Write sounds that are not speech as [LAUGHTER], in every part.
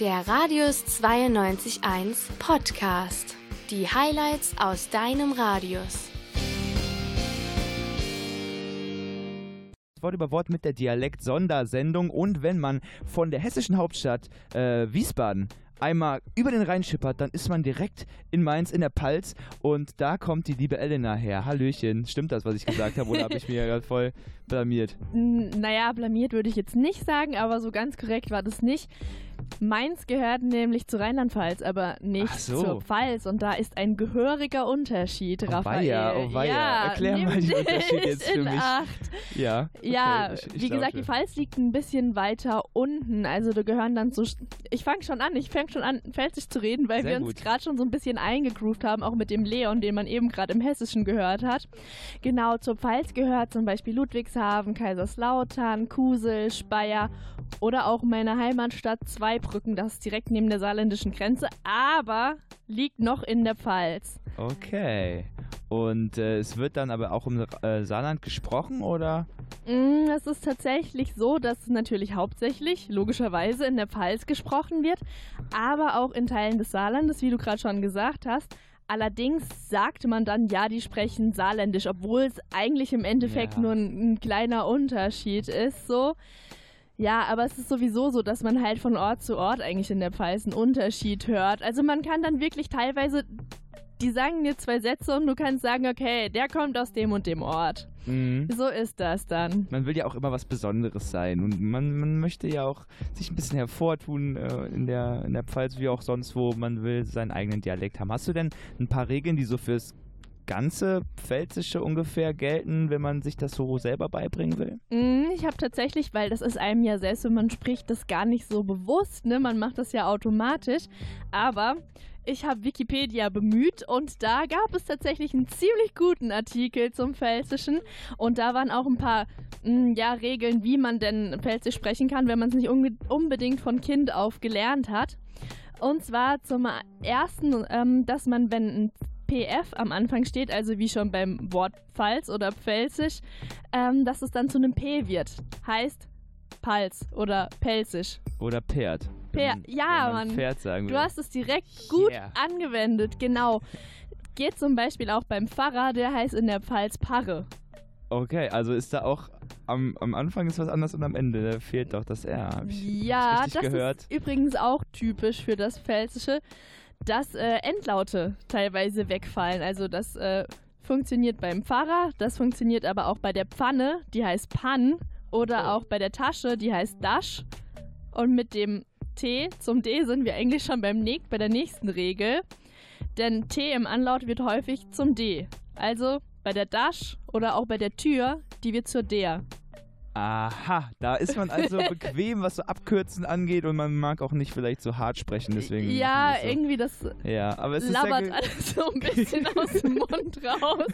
Der Radius 92.1 Podcast. Die Highlights aus deinem Radius. Wort über Wort mit der Dialekt-Sondersendung. Und wenn man von der hessischen Hauptstadt äh, Wiesbaden einmal über den Rhein schippert, dann ist man direkt in Mainz in der Palz und da kommt die liebe Elena her. Hallöchen, stimmt das, was ich gesagt habe, oder habe ich mir [LAUGHS] gerade voll blamiert? Naja, blamiert würde ich jetzt nicht sagen, aber so ganz korrekt war das nicht. Mainz gehört nämlich zu Rheinland-Pfalz, aber nicht so. zur Pfalz. Und da ist ein gehöriger Unterschied, Oh Raphael. weia, oh weia. Ja, Erklär mal den Unterschied jetzt für mich. Acht. Ja. okay, Ja, ich- ich wie gesagt, die Pfalz liegt ein bisschen weiter unten. Also da gehören dann so. Ich fange schon an, ich fange schon an, pfälzisch zu reden, weil Sehr wir uns gerade schon so ein bisschen eingegroovt haben, auch mit dem Leon, den man eben gerade im Hessischen gehört hat. Genau, zur Pfalz gehört zum Beispiel Ludwigshafen, Kaiserslautern, Kusel, Speyer oder auch meine Heimatstadt Zweibrücken. Das ist direkt neben der saarländischen Grenze, aber liegt noch in der Pfalz. Okay. Und äh, es wird dann aber auch im äh, Saarland gesprochen, oder? Mm, Es ist tatsächlich so, dass es natürlich hauptsächlich, logischerweise, in der Pfalz gesprochen wird, aber auch in Teilen des Saarlandes, wie du gerade schon gesagt hast. Allerdings sagte man dann, ja, die sprechen Saarländisch, obwohl es eigentlich im Endeffekt Ja. nur ein, ein kleiner Unterschied ist, so. Ja, aber es ist sowieso so, dass man halt von Ort zu Ort eigentlich in der Pfalz einen Unterschied hört. Also man kann dann wirklich teilweise, die sagen dir zwei Sätze und du kannst sagen, okay, der kommt aus dem und dem Ort. Mhm. So ist das dann. Man will ja auch immer was Besonderes sein und man, man möchte ja auch sich ein bisschen hervortun äh, in, der, in der Pfalz wie auch sonst wo. Man will seinen eigenen Dialekt haben. Hast du denn ein paar Regeln, die so fürs ganze Pfälzische ungefähr gelten, wenn man sich das so selber beibringen will? Mm, Ich habe tatsächlich, weil das ist einem ja selbst, wenn man spricht, das gar nicht so bewusst, ne? Man macht das ja automatisch. Aber ich habe Wikipedia bemüht und da gab es tatsächlich einen ziemlich guten Artikel zum Pfälzischen. Und da waren auch ein paar mm, ja, Regeln, wie man denn Pfälzisch sprechen kann, wenn man es nicht unbedingt von Kind auf gelernt hat. Und zwar zum ersten, ähm, dass man, wenn ein PF am Anfang steht, also wie schon beim Wort Pfalz oder Pfälzisch, ähm, dass es dann zu einem P wird. Heißt Pals oder Pelzisch. Oder Pferd? wenn Per- man- ja, wenn man Mann. Pferd sagen will. Du hast es direkt gut Yeah. angewendet, genau. Geht zum Beispiel auch beim Pfarrer, der heißt in der Pfalz Parre. Okay, also ist da auch am, am Anfang ist was anderes und am Ende da fehlt doch das R. Hab ich, Ja, das gehört? ist übrigens auch typisch für das Pfälzische, dass äh, Endlaute teilweise wegfallen. Also das äh, funktioniert beim Pfarrer, das funktioniert aber auch bei der Pfanne, die heißt Pan, oder Oh. auch bei der Tasche, die heißt Dash. Und mit dem T zum D sind wir eigentlich schon beim Näch bei der nächsten Regel. Denn T im Anlaut wird häufig zum D. Also bei der Dash oder auch bei der Tür, die wird zur Der. Aha, da ist man also [LAUGHS] bequem, was so Abkürzen angeht und man mag auch nicht vielleicht so hart sprechen, deswegen. ja, so. irgendwie das Ja, aber es ist labert alles so ein bisschen [LAUGHS] aus dem Mund raus.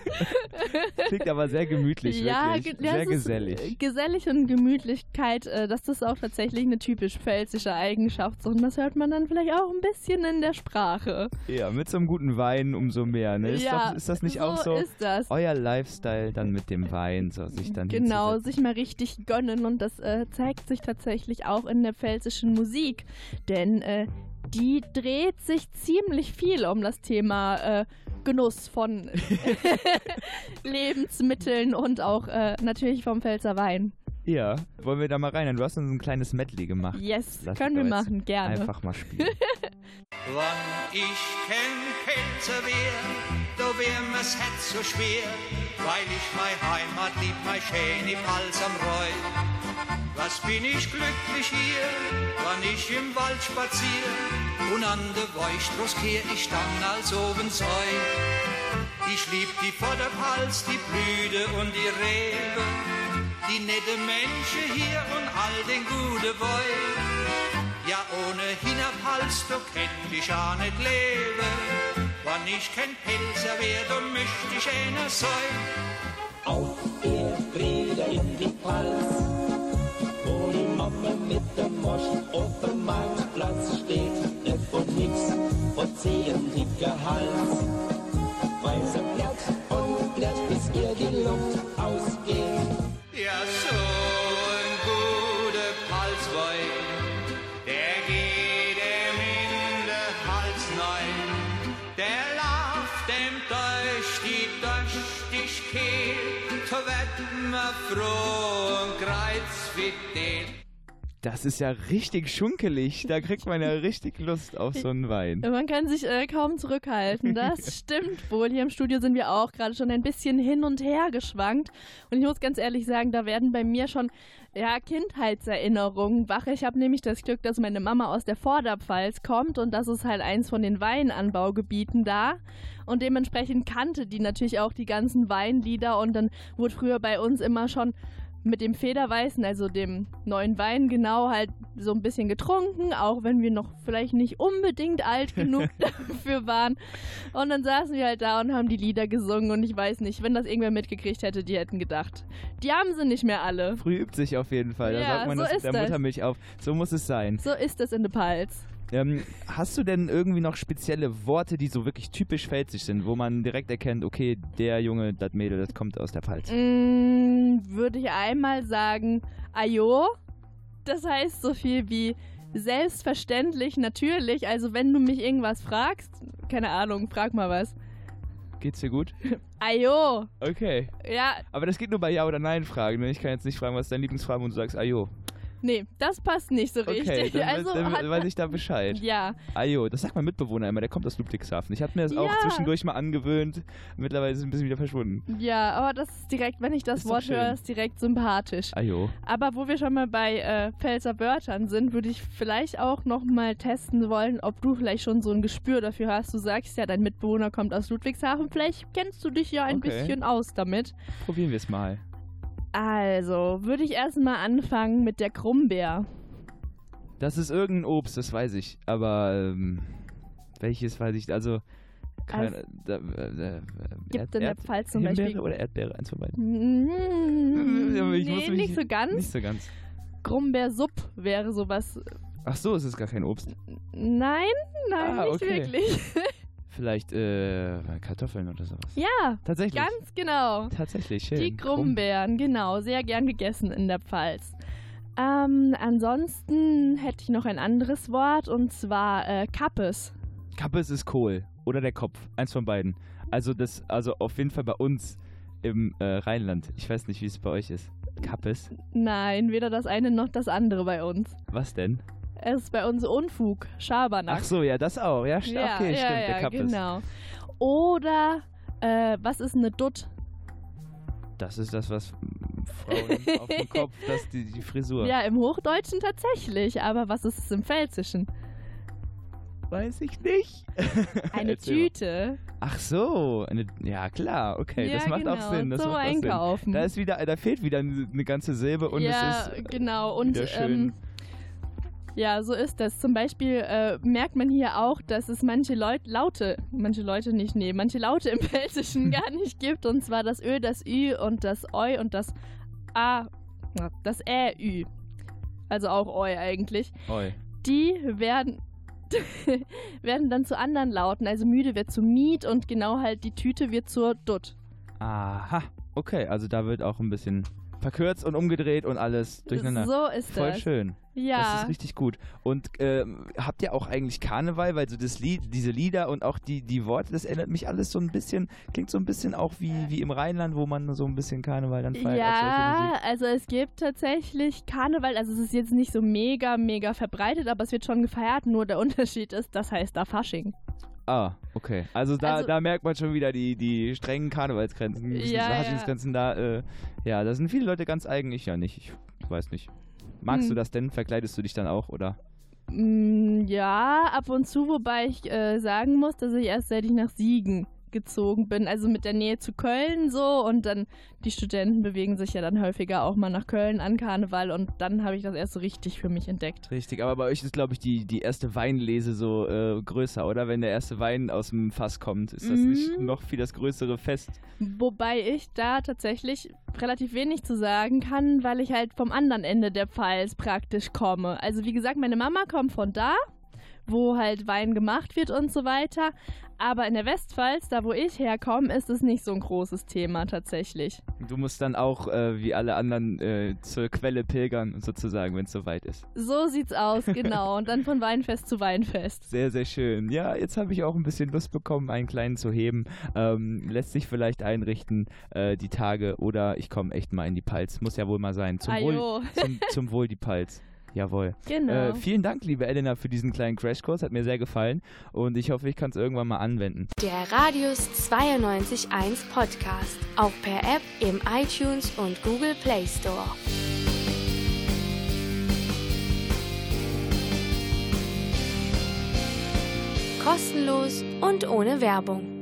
klingt aber sehr gemütlich, ja, wirklich. ge- ja, sehr ist, gesellig. äh, Gesellig und Gemütlichkeit, äh, das ist auch tatsächlich eine typisch pfälzische Eigenschaft. Und das hört man dann vielleicht auch ein bisschen in der Sprache. Ja, mit so einem guten Wein umso mehr. Ne? Ist, ja, doch, ist das nicht so auch so ist das. euer Lifestyle dann mit dem Wein, so sich dann Genau, sich mal richtig gönnen und das äh, zeigt sich tatsächlich auch in der pfälzischen Musik, denn äh, die dreht sich ziemlich viel um das Thema äh, Genuss von [LAUGHS] [LAUGHS] Lebensmitteln und auch äh, natürlich vom Pfälzer Wein. Ja, wollen wir da mal rein? Du hast uns ein kleines Medley gemacht. Yes, Lass können wir machen, gerne. Einfach mal spielen. [LAUGHS] Wann ich kein Pelzer wär, da wär mir's Herz so schwer, weil ich mei Heimat lieb, mei schöne Pals am Reu. Was bin ich glücklich hier, wann ich im Wald spazier und an der Weichstroß kehr ich dann als obens heu. Ich lieb die Vorderpals, die Blüte und die Rebe, die nette Menschen hier und all den gute Boy. Ja, ohne Hinterhals, du kennt ich auch nicht leben. Wann ich kein Pelzer wär, dann möcht ich einer sein. Auf immer froh und kreuzfidel. Das ist ja richtig schunkelig. Da kriegt man ja richtig Lust auf so einen Wein. [LAUGHS] Man kann sich äh, kaum zurückhalten. Das [LAUGHS] stimmt wohl. Hier im Studio sind wir auch gerade schon ein bisschen hin und her geschwankt. Und ich muss ganz ehrlich sagen, da werden bei mir schon ja, Kindheitserinnerungen wach. Ich habe nämlich das Glück, dass meine Mama aus der Vorderpfalz kommt und das ist halt eins von den Weinanbaugebieten da. Und dementsprechend kannte die natürlich auch die ganzen Weinlieder und dann wurde früher bei uns immer schon mit dem Federweißen, also dem neuen Wein, genau halt so ein bisschen getrunken, auch wenn wir noch vielleicht nicht unbedingt alt genug [LAUGHS] dafür waren. Und dann saßen wir halt da und haben die Lieder gesungen und ich weiß nicht, wenn das irgendwer mitgekriegt hätte, die hätten gedacht, die haben sie nicht mehr alle. Früh übt sich auf jeden Fall. Da Ja, sagt man so das ist der. Muttermilch auf. So muss es sein. So ist es in der Palz. Ähm, hast du denn irgendwie noch spezielle Worte, die so wirklich typisch pfälzisch sind, wo man direkt erkennt, okay, der Junge, das Mädel, das kommt aus der Pfalz? Mm, würde ich einmal sagen, Ajo. Das heißt so viel wie selbstverständlich, natürlich. Also wenn du mich irgendwas fragst, keine Ahnung, frag mal was. Geht's dir gut? [LAUGHS] Ajo. Okay. Ja, Aber das geht nur bei Ja oder Nein fragen. Ne? Ich kann jetzt nicht fragen, was ist dein Lieblingsfarbe und du sagst Ajo. Nee, das passt nicht so Okay, richtig. dann, [LAUGHS] also dann hat weiß ich da Bescheid. ja, Ajo, das sagt mein Mitbewohner immer, der kommt aus Ludwigshafen. Ich habe mir das auch Ja. zwischendurch mal angewöhnt. Mittlerweile ist es ein bisschen wieder verschwunden. ja, aber das ist direkt, wenn ich das Ist Wort höre, ist direkt sympathisch. Ajo. Aber wo wir schon mal bei äh, Pfälzer Wörtern sind, würde ich vielleicht auch noch mal testen wollen, ob du vielleicht schon so ein Gespür dafür hast. Du sagst ja, dein Mitbewohner kommt aus Ludwigshafen. Vielleicht kennst du dich ja ein Okay. bisschen aus damit. Probieren wir es mal. Also, würde ich erstmal anfangen mit der Krummbeer. Das ist irgendein Obst, das weiß ich. Aber ähm, welches weiß ich? Also. Keine, Also, da, äh, äh, Gibt in der Pfalz zum Himbeere Beispiel. oder Erdbeere? Eins von beiden. [LAUGHS] Mm, Ich nee, nicht so ganz. Nicht so ganz. Krummbeersupp wäre sowas. Ach so, es ist gar kein Obst. Nein, nein, Ah, nicht okay. wirklich. [LAUGHS] Vielleicht äh, Kartoffeln oder sowas. ja, Tatsächlich. ganz genau. Tatsächlich, schön. Die Krummbeeren, genau, sehr gern gegessen in der Pfalz. Ähm, ansonsten hätte ich noch ein anderes Wort und zwar äh, Kappes. Kappes ist Kohl. Oder der Kopf. Eins von beiden. Also das, also auf jeden Fall bei uns im äh, Rheinland. Ich weiß nicht, wie es bei euch ist. Kappes? Nein, weder das eine noch das andere bei uns. Was denn? Es ist bei uns Unfug, Schabernack. Ach so, ja, das auch. Ja, st ja, okay, ja, stimmt, ja, der Kappes. genau. Oder äh, was ist eine Dutt? Das ist das, was Frauen [LAUGHS] auf dem Kopf, das die, die Frisur. Ja, im Hochdeutschen tatsächlich, aber was ist es im Pfälzischen? Weiß ich nicht. [LAUGHS] Eine. Tüte. Ach so, eine, ja klar, okay, ja, das macht genau, auch Sinn. Das zum macht auch Sinn. Einkaufen. Da ist wieder, da fehlt wieder eine ganze Silbe und ja, es ist genau. Und wieder schön. ähm, ja, so ist das. Zum Beispiel äh, merkt man hier auch, dass es manche Leute, Laute, manche Leute nicht, nee, manche Laute im [LAUGHS] Pfälzischen [LAUGHS] gar nicht gibt. Und zwar das Ö, das Ü und das Eu und das A, das Ä, Ü. Also auch Eu eigentlich. Oi. Die werden, [LAUGHS] werden dann zu anderen Lauten. Also müde wird zu Miet und genau halt die Tüte wird zur Dutt. Aha, okay, also da wird auch ein bisschen verkürzt und umgedreht und alles durcheinander. So ist Voll das. schön. Ja. Das ist richtig gut. Und ähm, habt ihr auch eigentlich Karneval? Weil so das Lied, diese Lieder und auch die, die Worte, das erinnert mich alles so ein bisschen, klingt so ein bisschen auch wie, wie im Rheinland, wo man so ein bisschen Karneval dann feiert. Ja, also es gibt tatsächlich Karneval, also es ist jetzt nicht so mega, mega verbreitet, aber es wird schon gefeiert, nur der [LAUGHS] Unterschied ist, das heißt da Fasching. Ah, okay. Also da, Also- da merkt man schon wieder die, die strengen Karnevalsgrenzen, Ja, ja. Faschingsgrenzen da. Äh, ja, da sind viele Leute ganz eigen, ich ja nicht. Ich weiß nicht. Magst Hm. du das denn? Verkleidest du dich dann auch, oder? Mm, ja, ab und zu, wobei ich äh, sagen muss, dass ich erst seit ich nach Siegen gezogen bin, also mit der Nähe zu Köln so und dann die Studenten bewegen sich ja dann häufiger auch mal nach Köln an Karneval und dann habe ich das erst so richtig für mich entdeckt. Richtig, aber bei euch ist, glaube ich, die, die erste Weinlese so äh, größer, oder? Wenn der erste Wein aus dem Fass kommt, ist das nicht Mhm. noch viel das größere Fest? Wobei ich da tatsächlich relativ wenig zu sagen kann, weil ich halt vom anderen Ende der Pfalz praktisch komme. Also wie gesagt, meine Mama kommt von da, wo halt Wein gemacht wird und so weiter. Aber in der Westpfalz, da wo ich herkomme, ist es nicht so ein großes Thema tatsächlich. Du musst dann auch äh, wie alle anderen äh, zur Quelle pilgern, sozusagen, wenn es soweit ist. So sieht's aus, genau. Und dann von Weinfest zu Weinfest. Sehr, sehr schön. Ja, jetzt habe ich auch ein bisschen Lust bekommen, einen kleinen zu heben. Ähm, lässt sich vielleicht einrichten, äh, die Tage. Oder ich komme echt mal in die Palz. Muss ja wohl mal sein. Zum, Wohl, zum, [LAUGHS] zum Wohl die Palz. Jawohl. Genau. Äh, vielen Dank, liebe Elena, für diesen kleinen Crashkurs. Hat mir sehr gefallen und ich hoffe, ich kann es irgendwann mal anwenden. Der Radius 92.1 Podcast. Auch per App im iTunes und Google Play Store. Kostenlos und ohne Werbung.